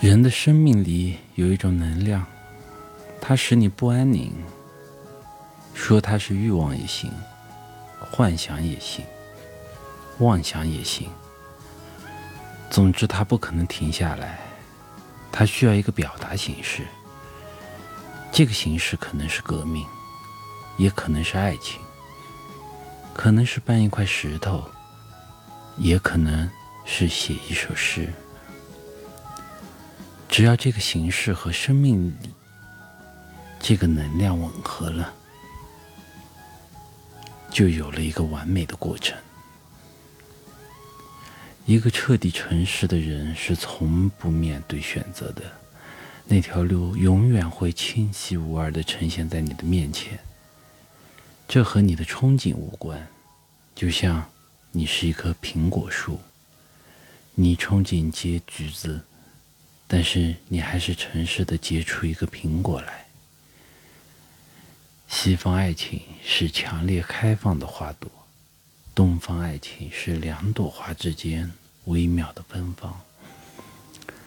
人的生命里有一种能量，它使你不安宁。说它是欲望也行，幻想也行，妄想也行。总之，它不可能停下来，它需要一个表达形式。这个形式可能是革命，也可能是爱情，可能是搬一块石头，也可能是写一首诗。只要这个形式和生命这个能量吻合了，就有了一个完美的过程。一个彻底诚实的人是从不面对选择的，那条路永远会清晰无二的呈现在你的面前。这和你的憧憬无关，就像你是一棵苹果树，你憧憬结橘子。但是你还是诚实的结出一个苹果来。西方爱情是强烈开放的花朵，东方爱情是两朵花之间微妙的芬芳。